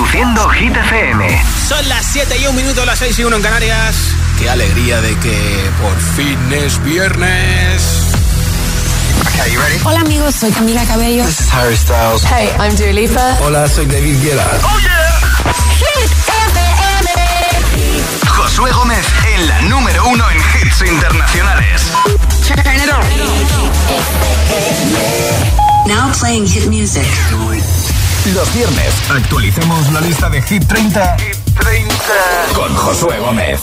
Reproduciendo Hit FM. Son las 7 y 1 minuto, las 6 y 1 en Canarias. Qué alegría de que por fin es viernes. Okay, you ready? Hola amigos, soy Camila Cabello. This is Harry Styles. Hey, I'm Dua Lipa. Hola, soy David Guetta. Oh yeah. Hit FM. Josué Gómez en la número uno en hits internacionales. Turn it on. Now playing hit music. Los viernes actualicemos la lista de Hit 30, Hit 30. con Josué Gómez.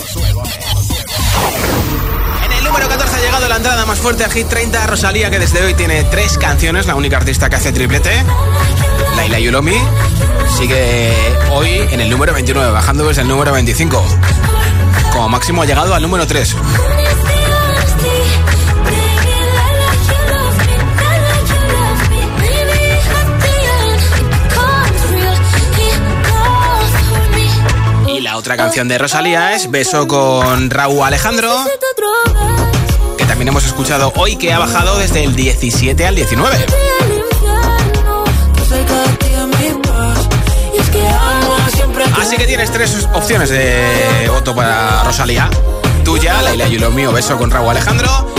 En el número 14 ha llegado la entrada más fuerte a Hit 30, Rosalía, que desde hoy tiene tres canciones, la única artista que hace triplete. Laila Yulomi sigue hoy en el número 29, bajando desde el número 25. Como máximo ha llegado al número 3. Otra canción de Rosalía es Beso con Raúl Alejandro, que también hemos escuchado hoy, que ha bajado desde el 17 al 19. Así que tienes tres opciones de voto para Rosalía. Tuya, Laila Yulomi o Beso con Raúl Alejandro.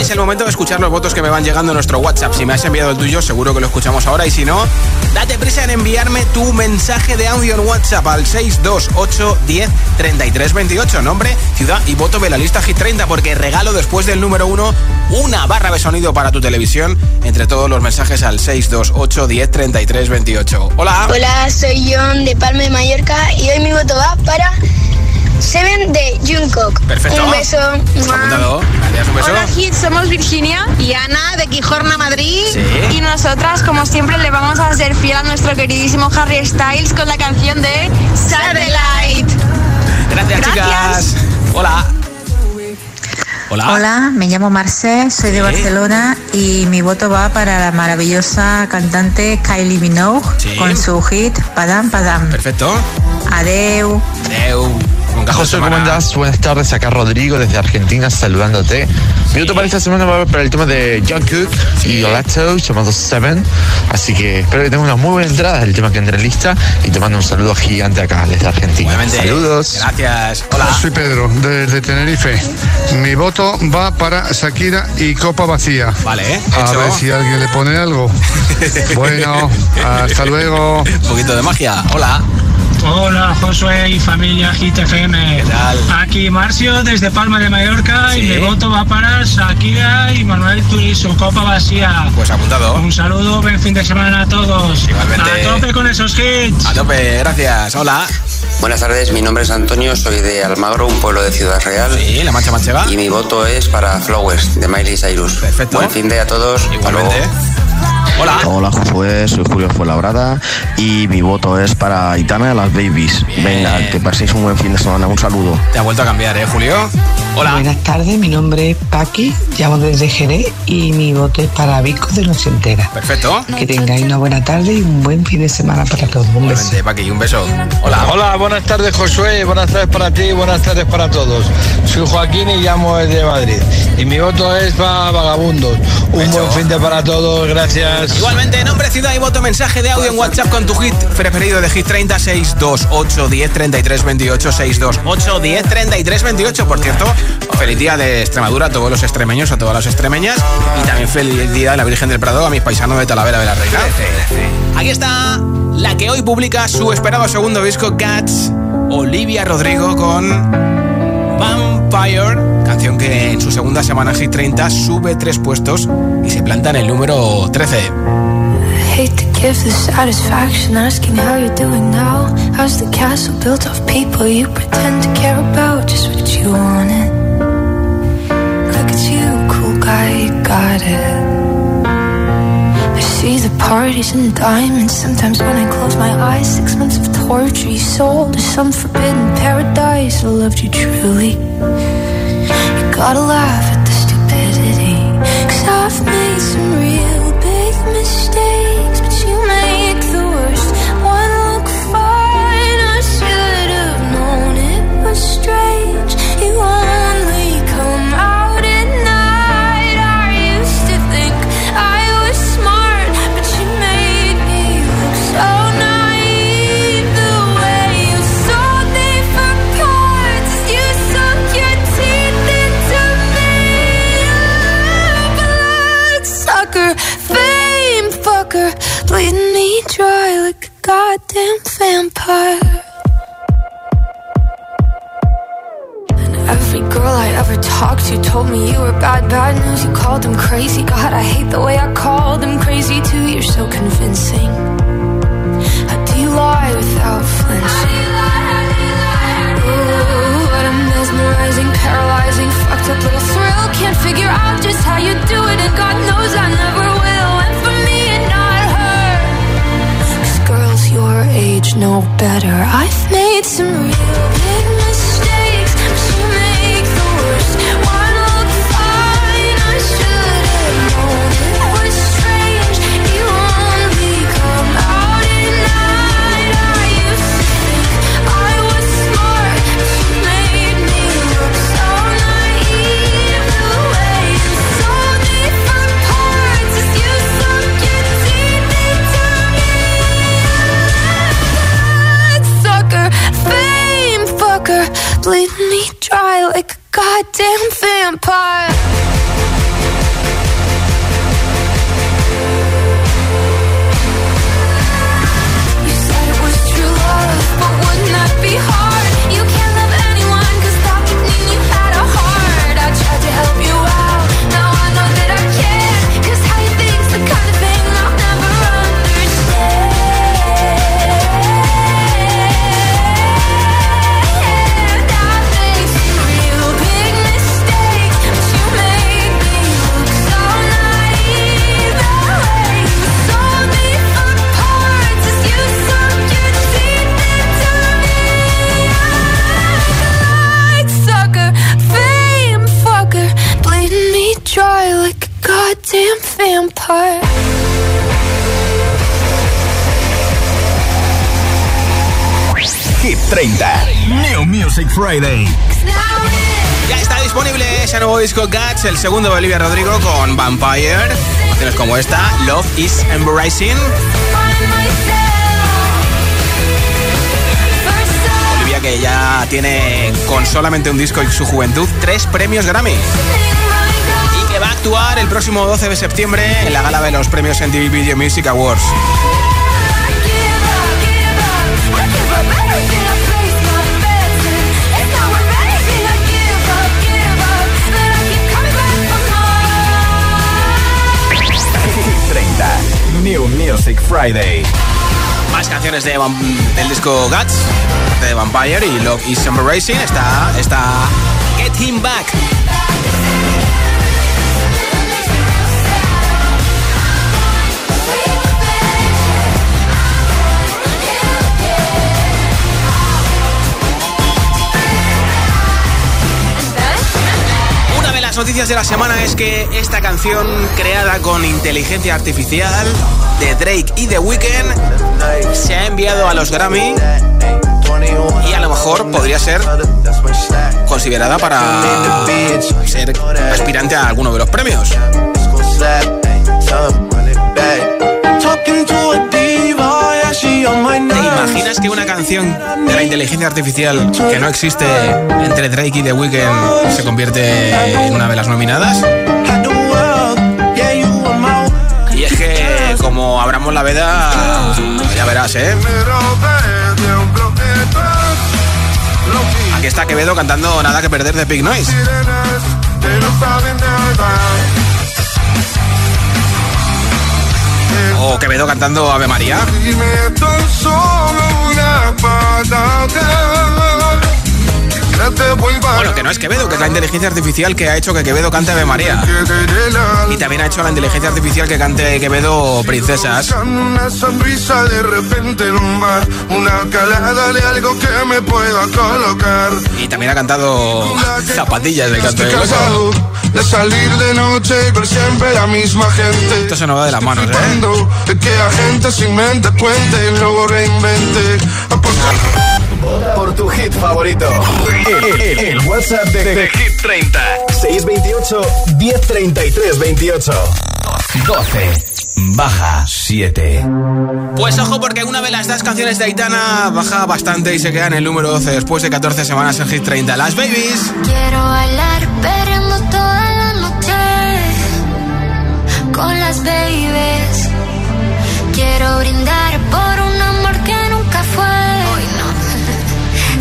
Es el momento de escuchar los votos que me van llegando a nuestro WhatsApp. Si me has enviado el tuyo, seguro que lo escuchamos ahora. Y si no, date prisa en enviarme tu mensaje de audio en WhatsApp al 628 10 33 28. Nombre, ciudad y voto de la lista Hit 30. Porque regalo después del número 1 una barra de sonido para tu televisión. Entre todos los mensajes al 628 10 33 28. Hola. Hola, soy John de Palma de Mallorca y hoy mi voto va para Seven de Jungkook. Perfecto. Un beso. Está apuntado. Gracias, un beso. Hola Hit, somos Virginia y Ana de Quijorna, Madrid. Sí. Y nosotras, como siempre, le vamos a ser fiel a nuestro queridísimo Harry Styles con la canción de Satellite. Gracias, chicas. Gracias. Hola. Hola. Hola, me llamo Marcé, soy de. Barcelona y mi voto va para la maravillosa cantante Kylie Minogue Sí. con su hit Padam Padam. Perfecto. Adeu. Adeu. Con José, ¿cómo andás? Buenas tardes, acá Rodrigo desde Argentina saludándote. Mi voto para esta semana va para el tema de Jungkook y Olato llamado Seven. Así que espero que tengas una muy buena entrada del tema que entra en lista y te mando un saludo gigante acá desde Argentina. Obviamente. Saludos. Gracias. Hola. Soy Pedro, desde Tenerife. Mi voto va para Shakira y Copa Vacía. Vale, ¿eh? A Hecho. ver si alguien le pone algo. Bueno, hasta luego. Un poquito de magia. Hola. Hola Josué y familia Hit FM. ¿Qué tal? Aquí Marcio desde Palma de Mallorca Sí. y mi voto va para Shakira y Manuel Turizo, Copa Vacía. Pues apuntado. Un saludo, buen fin de semana a todos. Igualmente. A tope con esos hits. A tope, gracias. Hola. Buenas tardes, mi nombre es Antonio, soy de Almagro, un pueblo de Ciudad Real. Sí, la mancha manchega. Y mi voto es para Flowers, de Miley Cyrus. Perfecto. Buen fin de a todos. Hasta Igualmente. luego. Hola. Hola Josué, soy Julio Fuenlabrada y mi voto es para Itana de las Babies. Bien. Venga, que paséis un buen fin de semana, un saludo. Te ha vuelto a cambiar, ¿eh, Julio? Hola. Buenas tardes, mi nombre es Paqui, llamo desde Jerez y mi voto es para Vico de Noche Entera. Perfecto. Que tengáis una buena tarde y un buen fin de semana para todos. Un beso. Paqui, un beso. Hola. Hola, buenas tardes Josué, buenas tardes para ti, buenas tardes para todos. Soy Joaquín y llamo desde Madrid. Y mi voto es para Vagabundos. Un Hecho. buen fin de para todos, gracias. Igualmente, nombre, ciudad y voto, mensaje de audio en WhatsApp con tu hit preferido de Hit 30 628 10 33 28 628 10 33 28. Por cierto, feliz día de Extremadura a todos los extremeños, a todas las extremeñas y también feliz día de la Virgen del Prado a mis paisanos de Talavera de la Reina. Aquí está la que hoy publica su esperado segundo disco Cats, Olivia Rodrigo con Vampire, canción que en su segunda semana Hit 30 sube tres puestos y se planta en el número 13. hate to give the satisfaction asking how you're doing now. How's the castle built of people you pretend to care about? Just what you wanted. Look at you, cool guy, you got it. I see the parties and diamonds. Sometimes when I close my eyes, six months of torture you sold to some forbidden paradise. I loved you truly. You gotta laugh at the stupidity. Cause I've made some real big mistakes, vampire. And every girl I ever talked to told me you were bad, bad news. You called them crazy. God, I hate the way I called them crazy too. You're so convincing. How do you lie without flinching? better. I Ya está disponible ese nuevo disco Guts, el segundo de Olivia Rodrigo con Vampire. Canciones como esta, Love is Embracing. Olivia que ya tiene con solamente un disco en su juventud tres premios Grammy. Y que va a actuar el próximo 12 de septiembre en la gala de los premios MTV Video Music Awards. Music Friday. Más canciones de, del disco Guts, de Vampire y Love is Embracing. Está, está Get Him Back. Noticias de la semana es que esta canción creada con inteligencia artificial de Drake y The Weeknd se ha enviado a los Grammy y a lo mejor podría ser considerada para ser aspirante a alguno de los premios. ¿Te imaginas que una canción de la inteligencia artificial que no existe entre Drake y The Weeknd se convierte en una de las nominadas? Y es que como abramos la veda, ya verás, ¿eh? Aquí está Quevedo cantando Nada que perder de Big Noise. O Quevedo cantando Ave María. Bueno, que no es Quevedo, que es la inteligencia artificial que ha hecho que Quevedo cante Ave María. Y también ha hecho la inteligencia artificial que cante Quevedo Princesas. Una sonrisa de repente en un bar, una calada de algo que me pueda colocar. Y también ha cantado Zapatillas del canto de Estoy cansado de salir de noche y ver siempre la misma gente. Esto se nos va de las manos, ¿eh? De que la gente sin mente cuente y luego reinvente. Por tu hit favorito. El, el- el WhatsApp de, de Hit 30. 628 1033 28. 12. Baja 7. Pues ojo porque una de las dos canciones de Aitana baja bastante y se queda en el número 12 después de 14 semanas en Hit 30. Las Babies. Quiero bailar perreando toda la noche con las babies. Quiero brindar por un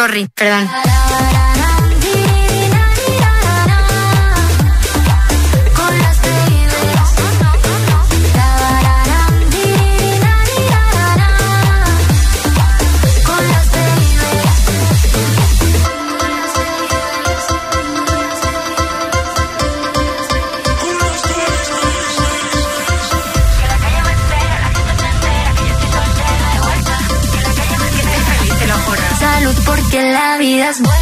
sorry, perdón. La vida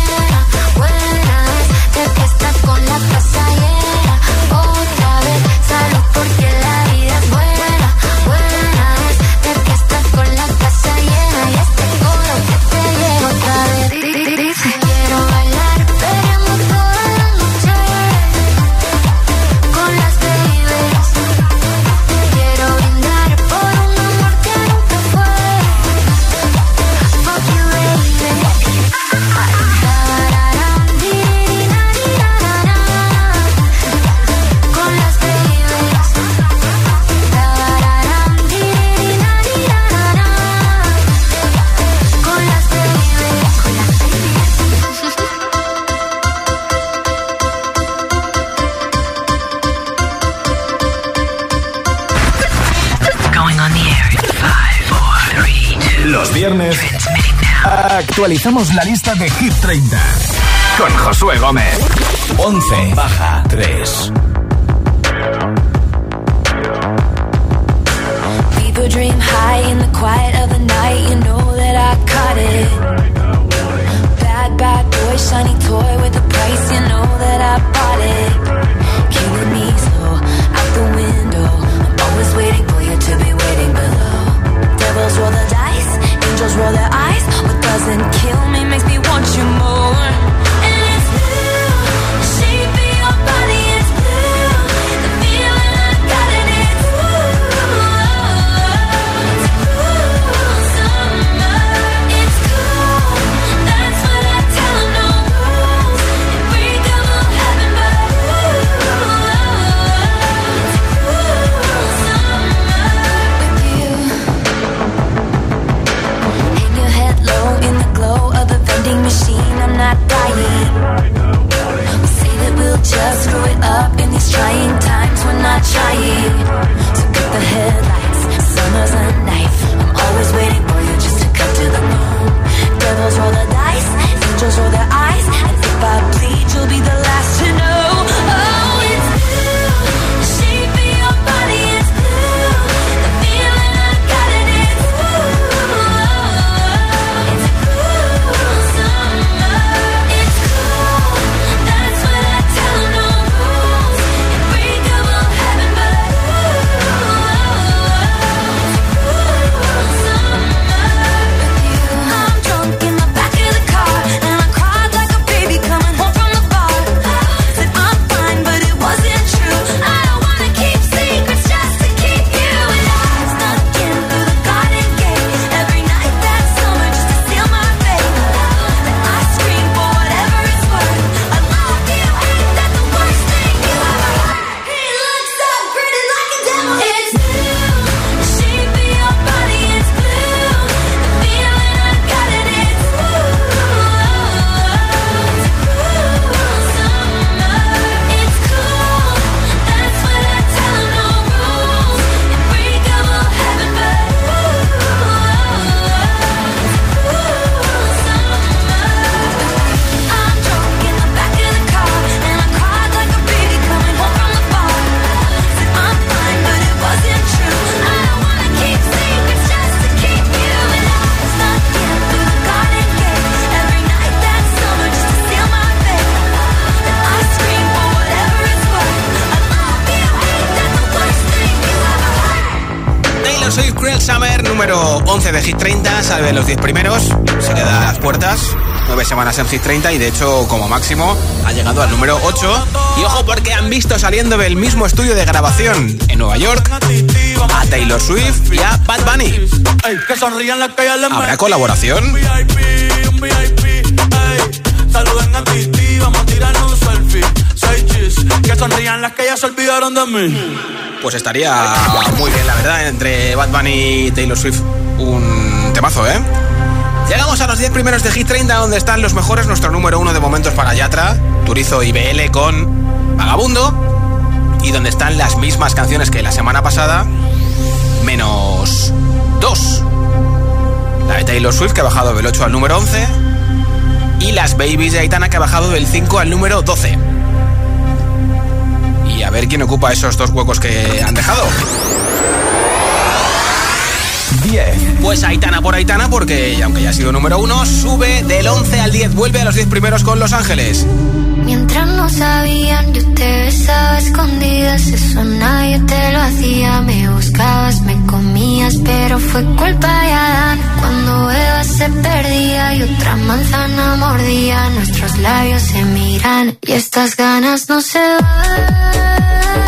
actualizamos la lista de Hit 30 con Josué Gómez. 11 baja 3. People dream high in the quiet of the night. You know that I caught it. Bad, bad boy, shiny toy with a price. You know that I bought it. Killing me 30, salve los 10 primeros, se queda a las puertas. Nueve semanas en Hit 30 y de hecho, como máximo, ha llegado al número 8. Y ojo, porque han visto saliendo del mismo estudio de grabación en Nueva York a Taylor Swift y a Bad Bunny. ¿Habrá colaboración? Que sonrían las que ya se olvidaron de mí. Pues estaría muy bien, la verdad, entre Bunny y Taylor Swift. Temazo, ¿eh? Llegamos a los 10 primeros de Hit 30, donde están los mejores. Nuestro número uno de momentos para Yatra, Turizo y BL con Vagabundo. Y donde están las mismas canciones que la semana pasada, menos dos. La de Taylor Swift, que ha bajado del 8 al número 11. Y las Babies de Aitana, que ha bajado del 5 al número 12. Y a ver quién ocupa esos dos huecos que han dejado. 10. Pues Aitana por Aitana, porque aunque ya ha sido número 1, sube del 11 al 10, vuelve a los 10 primeros con Los Ángeles. Mientras no sabían, yo te besaba escondidas, eso nadie te lo hacía. Me buscabas, me comías, pero fue culpa de Adán. Cuando Eva se perdía y otra manzana mordía, nuestros labios se miran y estas ganas no se van.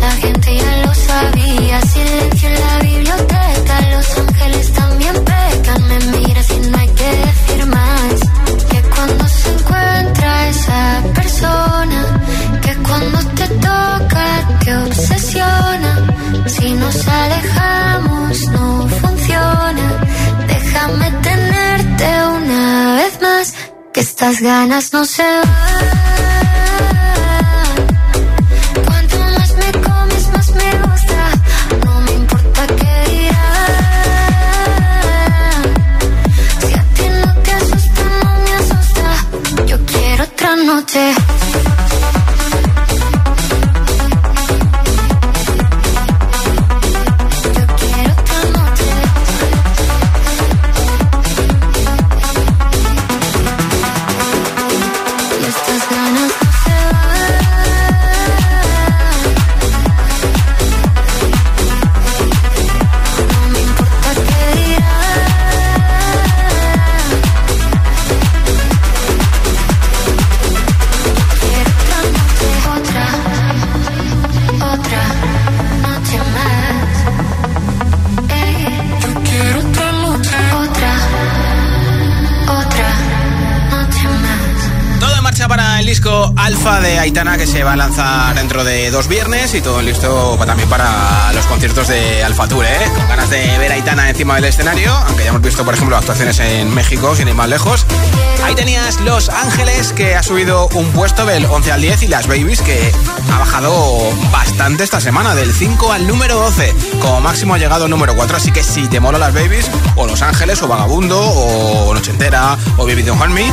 la gente ya lo sabía, silencio en la biblioteca, los ángeles también pecan, me miras y no hay que decir más, que cuando se encuentra esa persona, que cuando te toca te obsesiona. Si nos alejamos no funciona. Déjame tenerte una vez más. Que estas ganas no se van. Noche. Se va a lanzar dentro de dos viernes y todo listo también para los conciertos de Alfa Tour, ¿eh? Con ganas de ver a Aitana encima del escenario, aunque ya hemos visto, por ejemplo, actuaciones en México, sin ir más lejos. Ahí tenías Los Ángeles que ha subido un puesto del 11 al 10 y las Babies que ha bajado bastante esta semana, del 5 al número 12. Como máximo ha llegado al número 4, así que si te mola las Babies, o Los Ángeles, o Vagabundo, o Noche Entera, o Baby Don't Harm Me,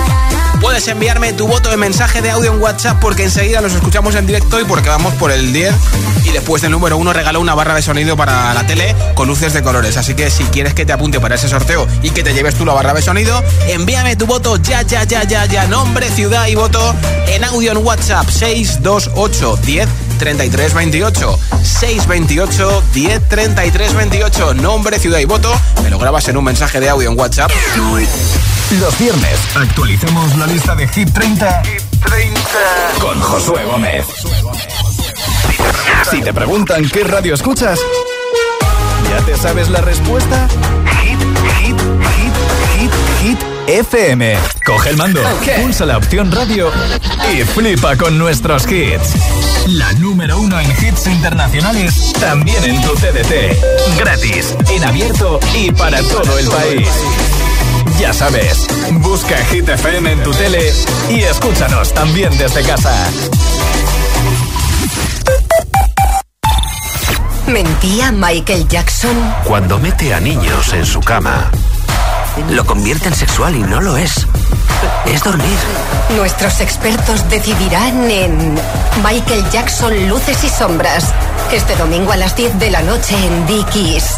puedes enviarme tu voto de mensaje de audio en WhatsApp porque enseguida los escuchamos en directo y porque vamos por el 10 y después del número 1 regaló una barra de sonido para la tele con luces de colores. Así que si quieres que te apunte para ese sorteo y que te lleves tú la barra de sonido, envíame tu voto ya, ya, ya, ya, ya, nombre, ciudad y voto en audio en WhatsApp. 628 10 33 28 628 10 33 28 nombre, ciudad y voto, me lo grabas en un mensaje de audio en WhatsApp. Los viernes actualicemos la lista de Hit 30, con Josué Gómez. Si te preguntan qué radio escuchas, ¿ya te sabes la respuesta? Hit, hit, hit, hit, hit FM. Coge el mando, pulsa la opción radio y flipa con nuestros hits. La número uno en hits internacionales, también en tu CDT. Gratis, en abierto y para todo el país. Ya sabes, busca Hit FM en tu tele y escúchanos también desde casa. ¿Mentía Michael Jackson? Cuando mete a niños en su cama, lo convierte en sexual y no lo es. Es dormir. Nuestros expertos decidirán en Michael Jackson Luces y Sombras. Este domingo a las 10 de la noche en Dickies.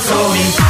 told me.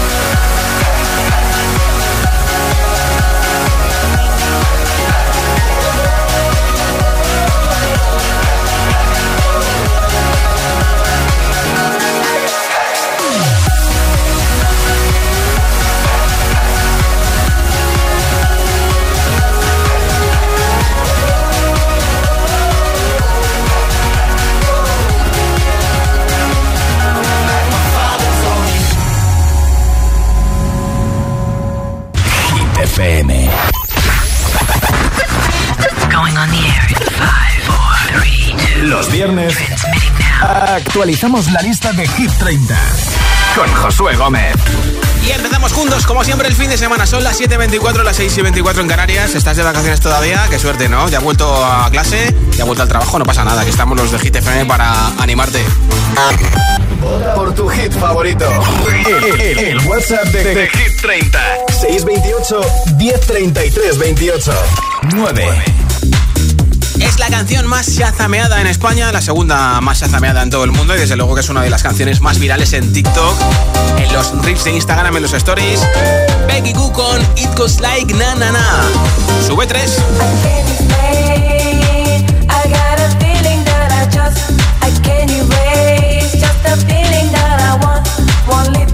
On the air in five, four, three, two. Los viernes actualizamos la lista de Hit 30 con Josué Gómez. Y empezamos juntos, como siempre, el fin de semana. Son las 7.24, las 6 y 24 en Canarias. ¿Estás de vacaciones todavía? Qué suerte, ¿no? Ya has vuelto a clase, ya has vuelto al trabajo, no pasa nada. Aquí estamos los de Hit FM para animarte. Por tu hit favorito. El, el- el WhatsApp de, de Hit 30. 628 1033 28. 9. Es la canción más shazameada en España, la segunda más shazameada en todo el mundo y desde luego que es una de las canciones más virales en TikTok, en los rips de Instagram, en los stories. Becky Goo con It Goes Like Na Na Na. Sube 3. I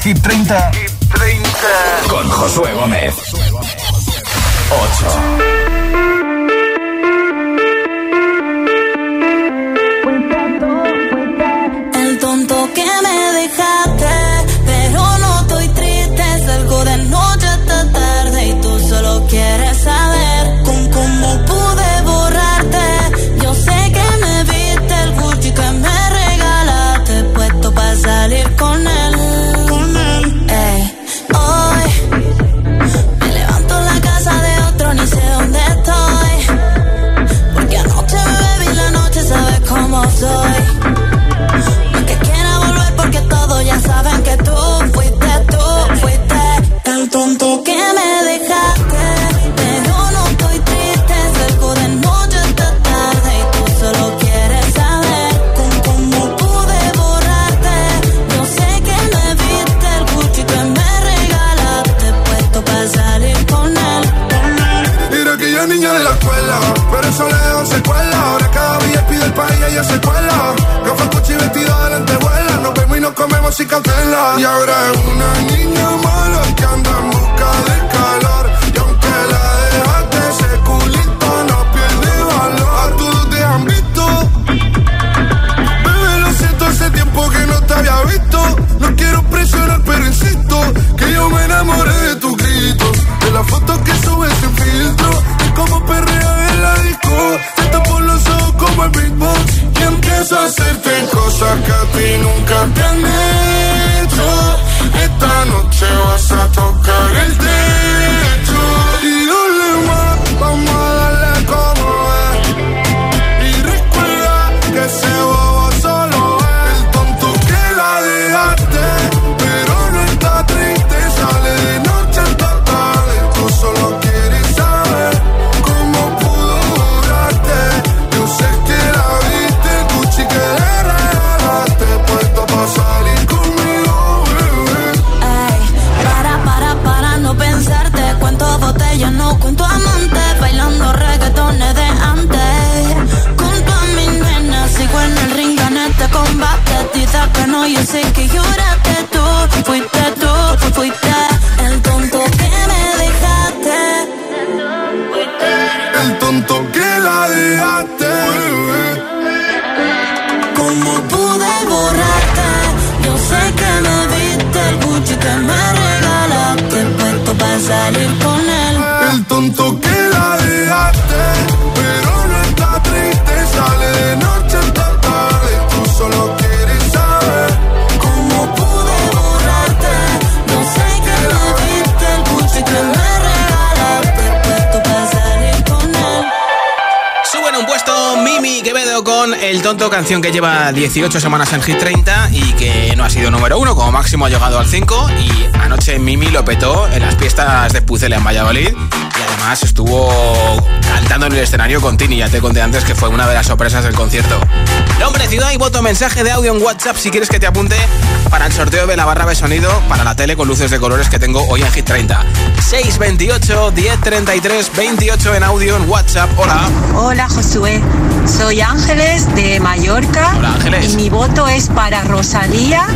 Hit 30. Hit 30. Pero eso le secuela. Ahora cada día pide el país y ella se cuela. Gafas Gucci vestido de lentejuela. Nos vemos y nos comemos sin cancela. Y ahora es una niña mala que anda en busca de calor. Y aunque la dejaste, ese culito no pierde valor. A todos te han visto. Bebé, lo siento, hace tiempo que no te había visto. No quiero presionar, pero insisto que yo me enamoré de tus gritos. De las fotos que subes sin filtro. De cómo perrea en la disco. Te tapo los ojos como el beatbox. Y empiezo a hacerte cosas que a ti nunca te han hecho. Esta noche vas a tocar el techo. Sé que lloraste tú. Fuiste tú, fuiste el tonto que me dejaste. El tonto que la dejaste. ¿Cómo pude borrarte? Yo sé que me viste el Gucci que me regalaste. Puesto para salir Tonto, canción que lleva 18 semanas en Hit 30 y que no ha sido número uno, como máximo ha llegado al 5 y anoche Mimi lo petó en las fiestas de Pucela en Valladolid además estuvo cantando en el escenario con Tini. Ya te conté antes que fue una de las sorpresas del concierto. Nombre, ciudad y voto, mensaje de audio en WhatsApp si quieres que te apunte para el sorteo de la barra de sonido para la tele con luces de colores que tengo hoy en Hit 30. 628 1033 28 en audio en WhatsApp. Hola. Hola Josué, soy Ángeles de Mallorca. Hola, Ángeles. Y mi voto es para Rosalía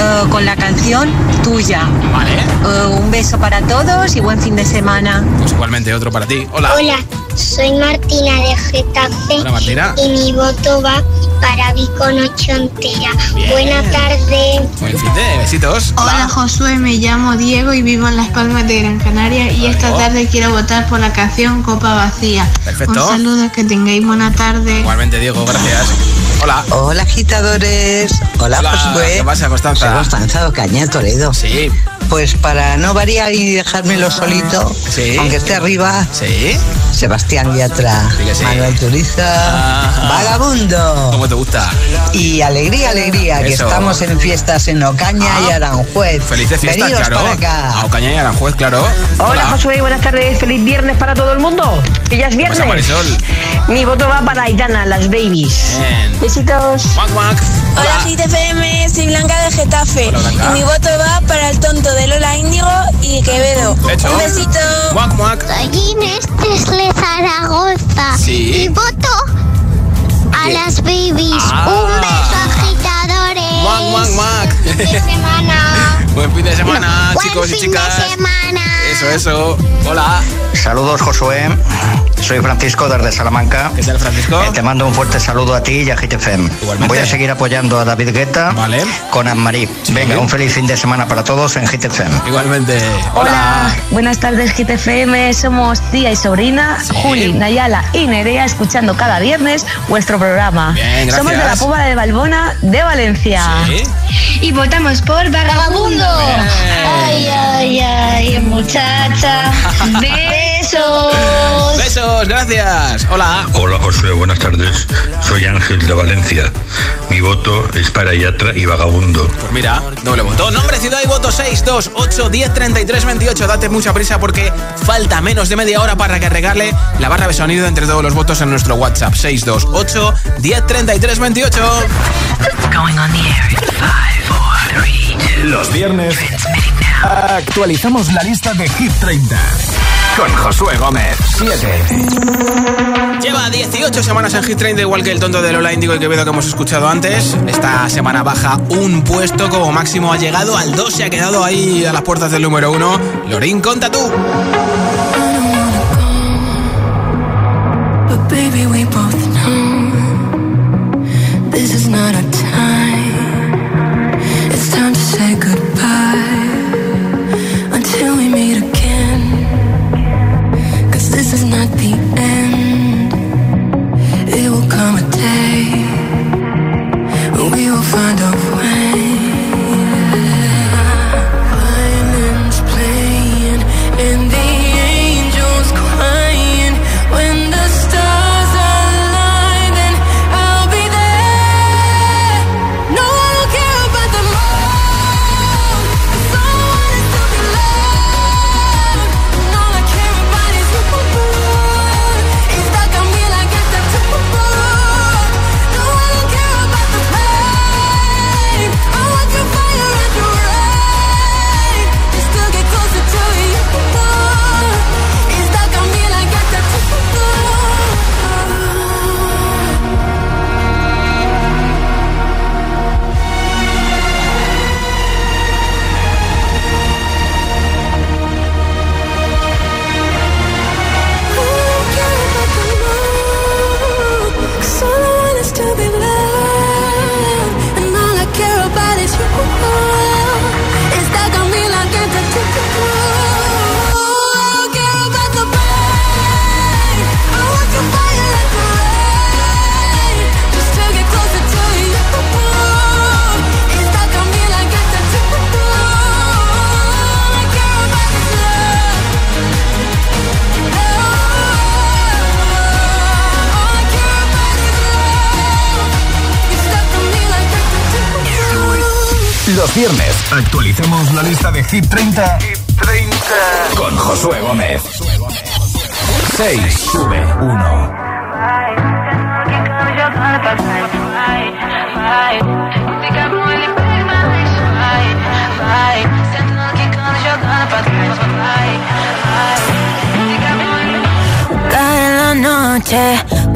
eh, con la canción Tuya. Vale. Eh, un beso para todos y buen fin de semana. Pues igualmente otro para ti. Hola. Hola, soy Martina de Getafe Hola, Martina. y mi voto va para Vico. Bien. Buena tarde. Buen fin de besitos. Hola Josué, me llamo Diego y vivo en Las Palmas de Gran Canaria y esta tarde quiero votar por la canción Copa Vacía. Perfecto. Un saludo, que tengáis buena tarde. Igualmente, Diego, gracias. Hola. Hola agitadores. Hola, Hola, Josué. ¿qué pasa, Constanza? Soy Constanza Ocaña, Toledo. Sí. Pues para no variar y dejármelo solito, Sí. aunque esté arriba, Sí. Sebastián Yatra, Sí. Manuel Turiza, Ajá. Vagabundo. ¿Cómo te gusta? Y alegría, alegría, que estamos en fiestas en Ocaña Ah. y Aranjuez. Felices fiestas, Venidos claro. para acá. A Ocaña y Aranjuez, claro. Hola, Josué, buenas tardes. Feliz viernes para todo el mundo. Que ya es ¿Qué pasa, viernes. Marisol? Mi voto va para Aitana, las babies. Bien. Besitos. Mac, Mac. Hola GTFM, soy Blanca de Getafe Hola, Blanca. y mi voto va para el tonto de Lola Índigo y Quevedo. Hecho. Un besito. Mac, Mac. Soy Inés desde Zaragoza. Sí. Y voto a las babies. Ah. Un beso, Mac, Mac, Mac. Fin de semana. Buen fin de semana, Buen chicos y fin chicas. de semana. Eso, eso. Hola. Saludos Josué, soy Francisco desde Salamanca. ¿Qué tal, Francisco? Eh, te mando un fuerte saludo a ti y a GTFM. Igualmente. Voy a seguir apoyando a David Guetta Vale. con Anne-Marie. Venga, un feliz fin de semana para todos en GTFM. Igualmente. Hola, buenas tardes GTFM, somos tía y sobrina, Sí. Juli, Nayala y Nerea, escuchando cada viernes vuestro programa. Bien, gracias. Somos de la Puebla de Balbona de Valencia. Sí. Y votamos por Vagabundo. Ay, ay, ay, muchacha. Besos. Besos, gracias. Hola. Hola Josué, buenas tardes. Soy Ángel de Valencia. Mi voto es para Yatra y Vagabundo. Pues mira, doble voto. Nombre, ciudad y voto 628 10 33 28. Date mucha prisa porque falta menos de media hora para que regale la barra de sonido entre todos los votos en nuestro WhatsApp 628 10 33 28. Going on the air in five, four, three, two. Los viernes actualizamos la lista de Hit 30 con Josué Gómez. 7. Lleva 18 semanas en Hit 30, igual que el tonto de Lola Índigo y Quevedo que hemos escuchado antes. Esta semana baja un puesto, como máximo ha llegado al 2, se ha quedado ahí a las puertas del número 1. Lorín, conta tú. But baby, we both know this is not our Hit 30, con Josué Gómez. 6. Sube 1. Cada noche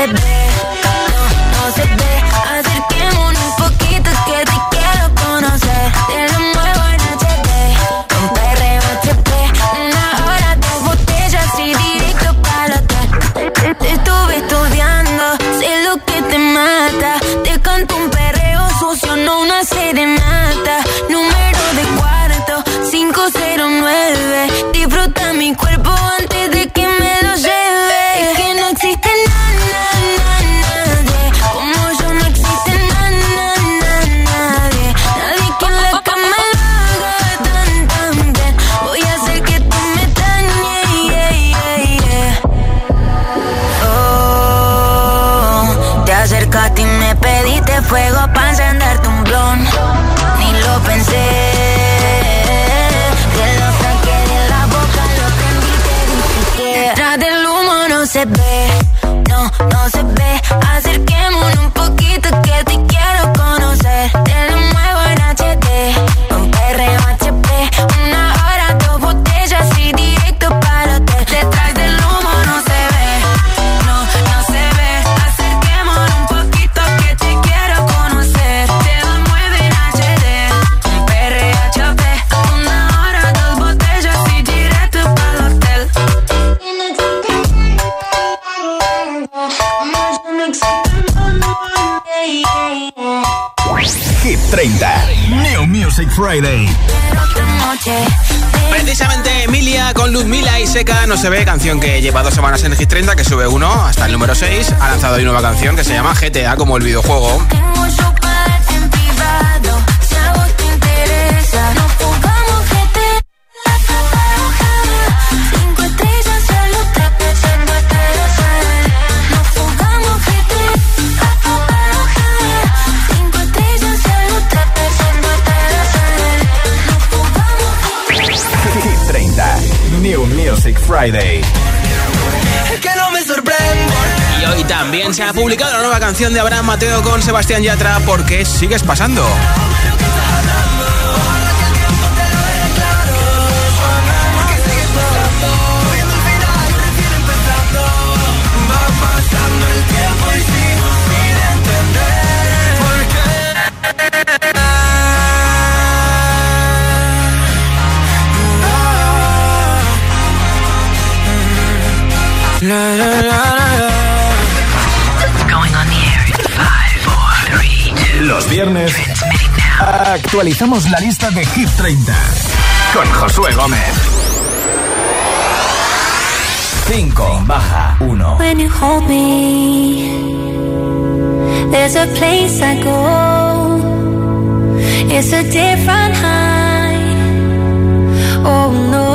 Se ve. No se ve, acerquémonos un poquito que te quiero conocer. Te lo muevo en HD, un perreo HP. Una hora, dos botellas y directo para el hotel. Te, te estuve estudiando, sé lo que te mata. Te canto un perreo sucio, no una serenata. Número de cuarto, 509. Disfruta mi cuerpo antes de Precisamente Emilia con Ludmila y Seca no se ve, canción que lleva dos semanas en Hit 30, que sube uno hasta el número 6. Ha lanzado hoy nueva canción que se llama GTA, como el videojuego. New Music Friday. Que no me sorprende. Y hoy también se ha publicado la nueva canción de Abraham Mateo con Sebastián Yatra, porque sigues pasando. Los viernes actualizamos la lista de Hit 30 con Josué Gómez. 5 baja 1. When you hold me, there's a place I go. It's a different high. Oh no.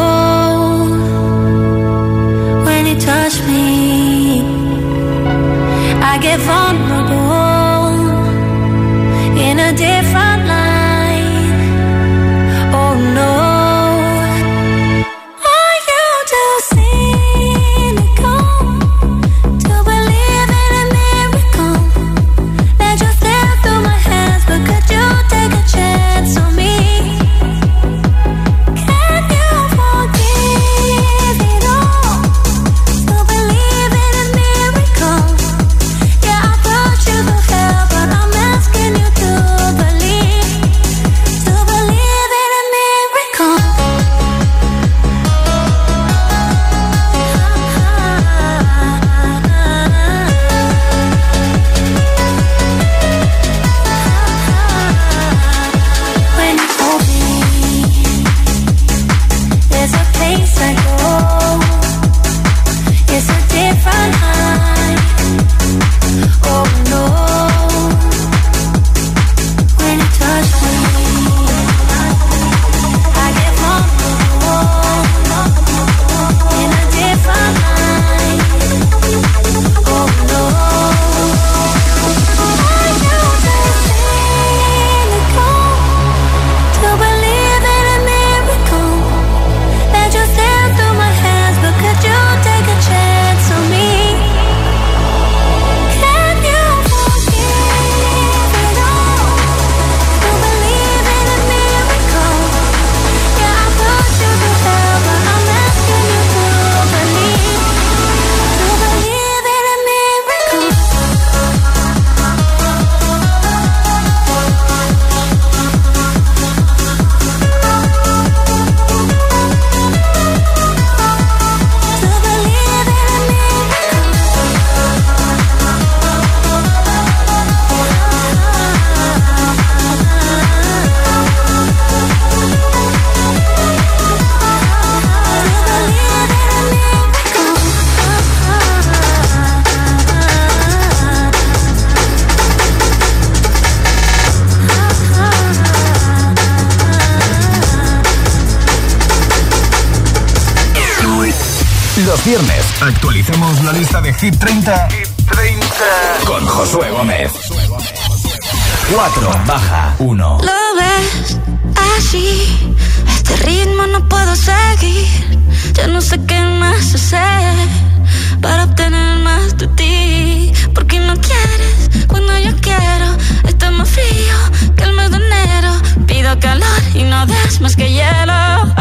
de Hit 30. Hit 30. Con Josué Gómez. 4 baja 1. Lo ves así. Este ritmo no puedo seguir. Ya no sé qué más hacer para obtener más de ti. Porque no quieres cuando yo quiero. Está más frío que el mes de enero. Pido calor y no das más que hielo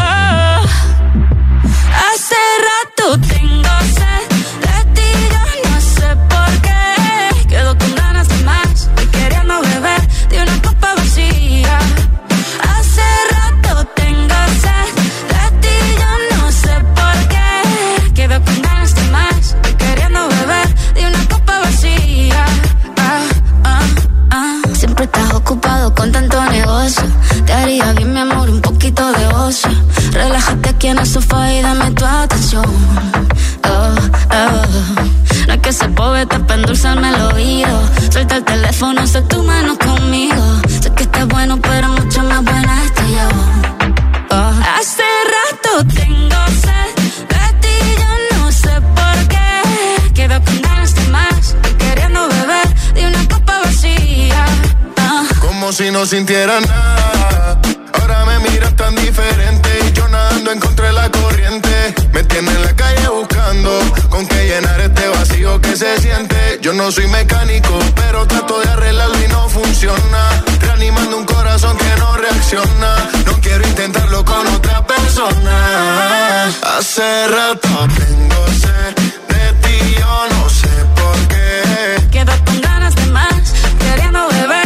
no sintiera nada. Ahora me miras tan diferente y yo nadando encontré la corriente. Me tiene en la calle buscando con qué llenar este vacío que se siente. Yo no soy mecánico, pero trato de arreglarlo y no funciona. Reanimando un corazón que no reacciona. No quiero intentarlo con otra persona. Hace rato tengo sed de ti, yo no sé por qué. Quedo con ganas de más, queriendo beber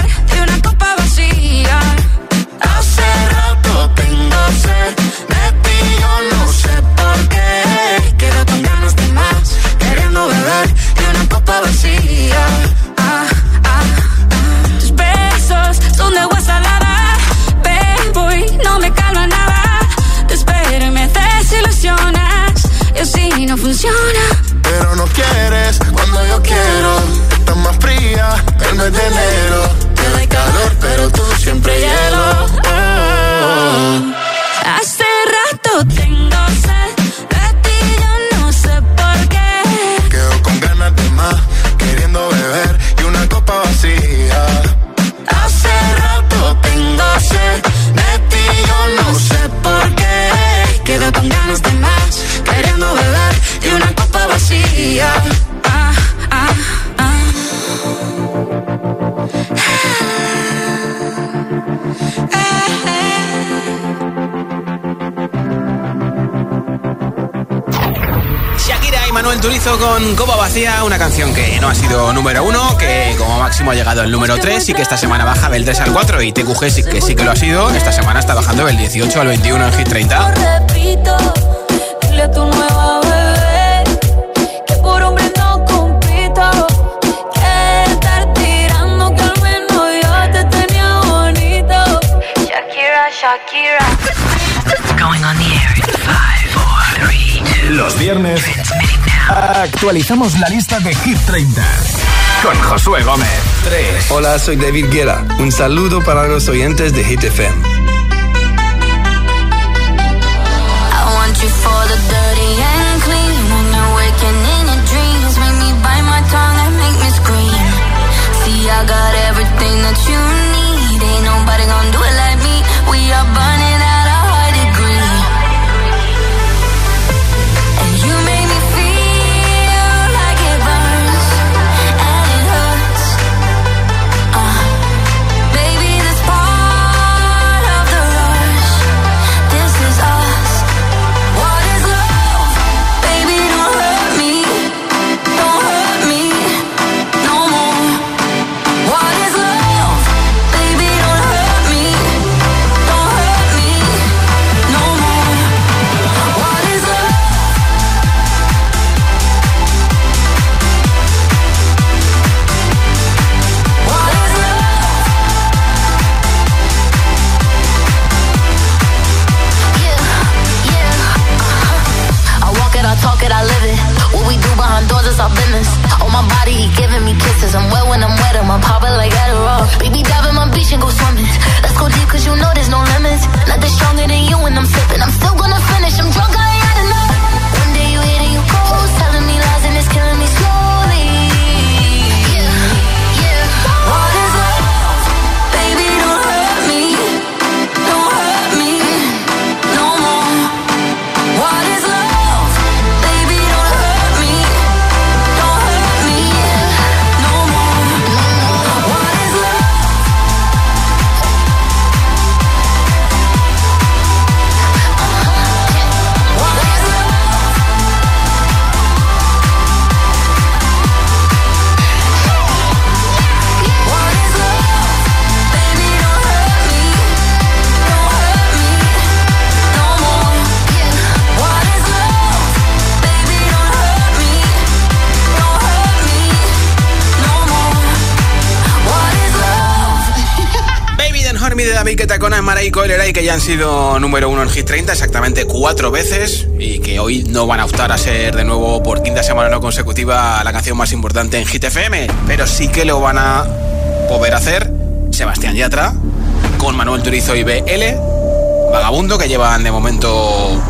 hacer de ti yo no sé por qué. Vacía, una canción que no ha sido número uno, que como máximo ha llegado al número 3 y que esta semana baja del 3 al 4 y TQG sí que sí que lo ha sido, esta semana está bajando del 18 al 21 en Hit 30. actualizamos la lista de Hit 30 con Josué Gómez. 3. Hola, soy David Guerra. Un saludo para los oyentes de Hit FM. David Ketacona, Mara y Coileray, que ya han sido número uno en Hit 30 exactamente cuatro veces y que hoy no van a optar a ser de nuevo por quinta semana no consecutiva la canción más importante en Hit FM, pero sí que lo van a poder hacer Sebastián Yatra con Manuel Turizo y BL, Vagabundo, que llevan de momento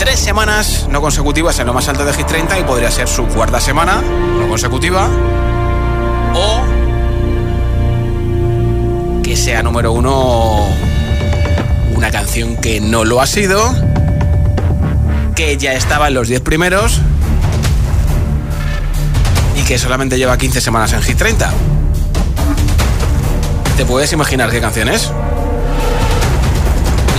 tres semanas no consecutivas en lo más alto de Hit 30 y podría ser su cuarta semana no consecutiva o que sea número uno una canción que no lo ha sido, que ya estaba en los 10 primeros y que solamente lleva 15 semanas en Hit 30. ¿Te puedes imaginar qué canción es?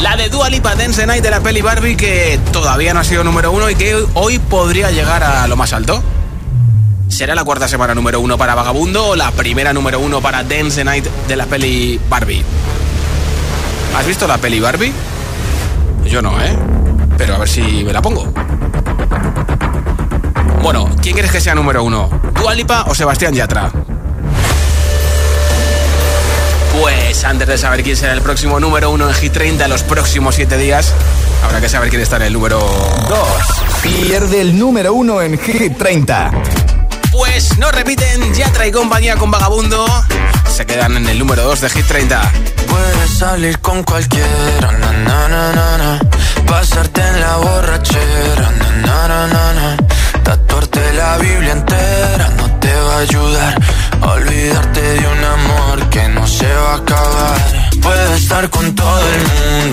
La de Dua Lipa Dance Night de la peli Barbie que todavía no ha sido número uno y que hoy podría llegar a lo más alto. ¿Será la cuarta semana número uno para Vagabundo o la primera número uno para Dance Night de la peli Barbie? ¿Has visto la peli Barbie? Yo no, ¿eh? Pero a ver si me la pongo. Bueno, ¿quién crees que sea número uno? ¿Dualipa o Sebastián Yatra? Pues antes de saber quién será el próximo número uno en Hit 30 en los próximos 7 días, habrá que saber quién está en el número 2. Pierde el número uno en Hit 30. Pues no repiten Yatra y compañía con Vagabundo. Se quedan en el número 2 de Hit 30. Puedes salir con cualquiera, na, na, na, pasarte en la borrachera, na, tatuarte la Biblia entera no te va a ayudar. Olvidarte de un amor que no se va a acabar. Puedes estar con todo el mundo,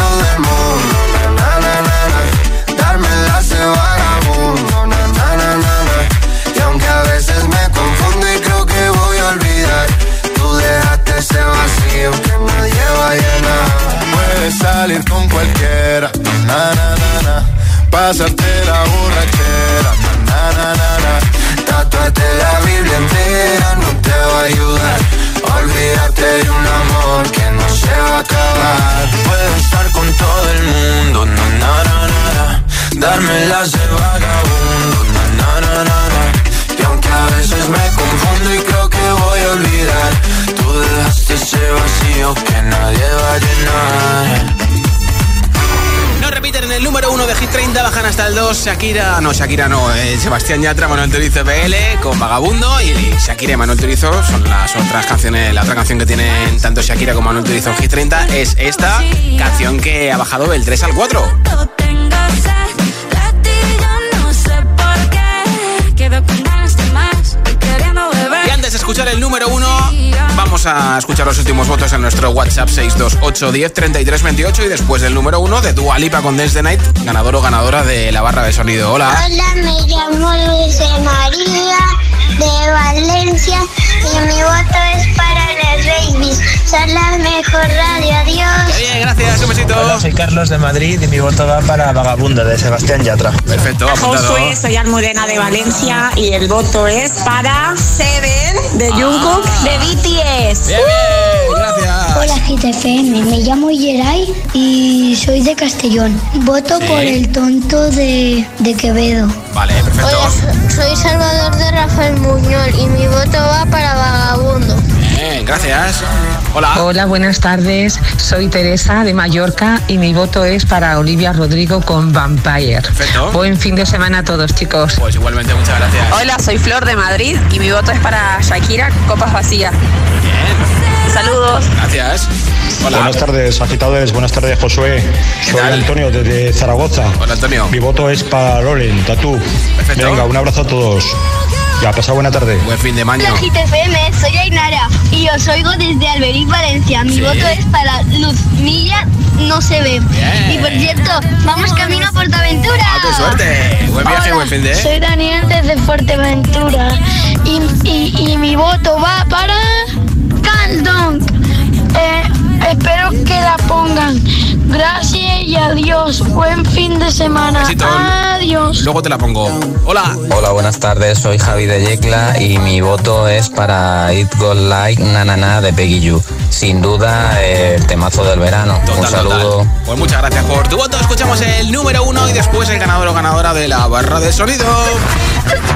salir con cualquiera, na, na, na, na. Pasarte la borrachera, na, na, na, na. Tatuarte la Biblia entera no te va a ayudar. Olvídate de un amor que no se va a acabar. Puedo estar con todo el mundo, na, na, na, na, na. darme las de vagabundo, na, na, na, na, na. y aunque a veces me confundo y creo que voy a olvidar, tú dejaste ese vacío que nadie va a llenar. No repiten en el número 1 de Hit 30, bajan hasta el 2 Shakira, no Shakira no, eh, Sebastián Yatra, Manuel Turizo PL con Vagabundo y Shakira y Manuel Turizo son las otras canciones, la otra canción que tienen tanto Shakira como Manuel Turizo en Hit 30 es esta canción que ha bajado del 3 al 4. De escuchar el número 1, vamos a escuchar los últimos votos en nuestro WhatsApp 628 10 33 28 y después del número uno de Dua Lipa con Dance the Night, ganador o ganadora de la barra de sonido. Hola. Hola, me llamo Luis María de Valencia y mi voto es para Son la mejor radio. Adiós. Bien, gracias. Un besito. Hola, soy Carlos de Madrid y mi voto va para Vagabundo de Sebastián Yatra. Perfecto, apuntado. Josué, soy Almudena de Valencia y el voto es para Seven de Jungkook de BTS. Bien, bien, gracias. Hola GTFM, me llamo Yeray y soy de Castellón. Voto Sí. por el tonto de, de Quevedo. Vale, perfecto. Hola, soy Salvador de Rafael Muñoz y mi voto va para Vagabundo. Bien, gracias. Hola. Hola, buenas tardes. Soy Teresa de Mallorca y mi voto es para Olivia Rodrigo con Vampire. Perfecto. Buen fin de semana a todos, chicos. Pues igualmente, muchas gracias. Hola, soy Flor de Madrid y mi voto es para Shakira, Copas Vacías. Saludos. Gracias. Hola. Buenas tardes, agitadores. Buenas tardes, Josué. Soy Antonio desde Zaragoza. Hola, Antonio. Mi voto es para Loren, Tatú. Perfecto. Venga, un abrazo a todos. Ya, pasado buena tarde. Buen fin de maño. Hola GTFM, soy Ainara y os oigo desde Alberic, Valencia. Mi Sí. voto es para Luzmilla, no se ve. Bien. Y por cierto, vamos camino a Portaventura. ¡Ah, qué suerte! Buen viaje, Hola, buen fin de. Soy Daniel desde Fuerteventura y, y- y mi voto va para Caldon. Eh, espero que la pongan. Gracias y adiós. Buen fin de semana. Besito. Adiós. Luego te la pongo. Hola. Hola, buenas tardes. Soy Javi de Yecla y mi voto es para It Got Like Na Na Na de Peggy You. Sin duda, eh, el temazo del verano. Un saludo. total. Pues muchas gracias por tu voto. Escuchamos el número uno y después el ganador o ganadora de la barra de sonido.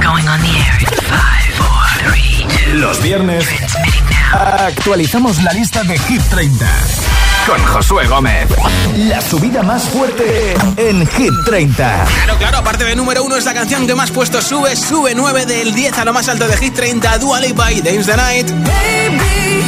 Going on the air in five, four, three, two. Los viernes actualizamos la lista de Hit 30 con Josué Gómez. La subida más fuerte en Hit 30. Claro, claro, aparte de número uno es la canción que más puesto sube, sube 9 del 10 a lo más alto de Hit 30, Dua Lipa y Dance the Night. Baby,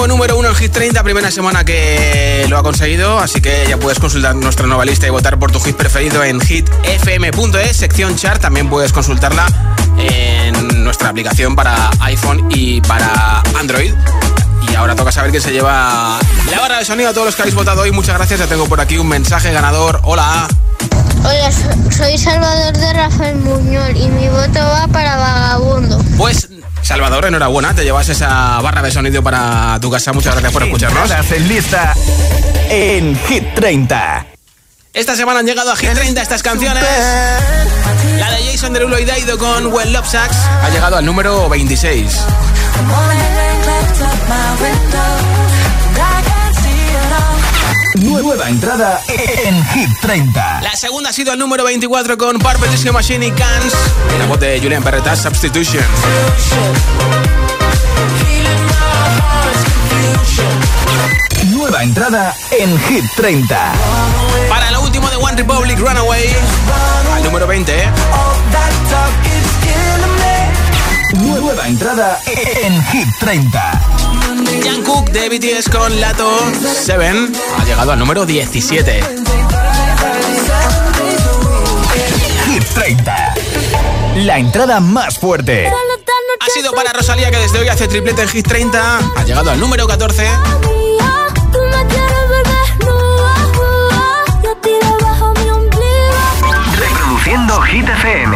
nuevo número uno en Hit 30, primera semana que lo ha conseguido, así que ya puedes consultar nuestra nueva lista y votar por tu hit preferido en hitfm.es, sección chart, también puedes consultarla en nuestra aplicación para iPhone y para Android. Y ahora toca saber quién se lleva la barra de sonido a todos los que habéis votado hoy. Muchas gracias, ya tengo por aquí un mensaje ganador. Hola. Hola, so- soy Salvador de Rafael Muñoz y mi voto va para Vagabundo. Pues Salvador, enhorabuena, te llevas esa barra de sonido para tu casa. Muchas gracias por escucharnos. En lista en Hit 30. Esta semana han llegado a Hit 30 estas canciones. La de Jason Derulo y Daido con Well Love Sacks ha llegado al número 26. Nueva entrada en Hit 30. La segunda ha sido el número 24 con Purple Disco Machine y Cans. En la voz de Julian Perreta, Substitution. Nueva entrada en Hit 30. Para lo último de One Republic Runaway, al número 20. ¿eh? Nueva entrada en Hit 30. Jungkook de BTS con Lato 7 ha llegado al número 17. Hit 30. La entrada más fuerte. Ha sido para Rosalía que desde hoy hace triplete en Hit 30. Ha llegado al número 14. Reproduciendo Hit FM.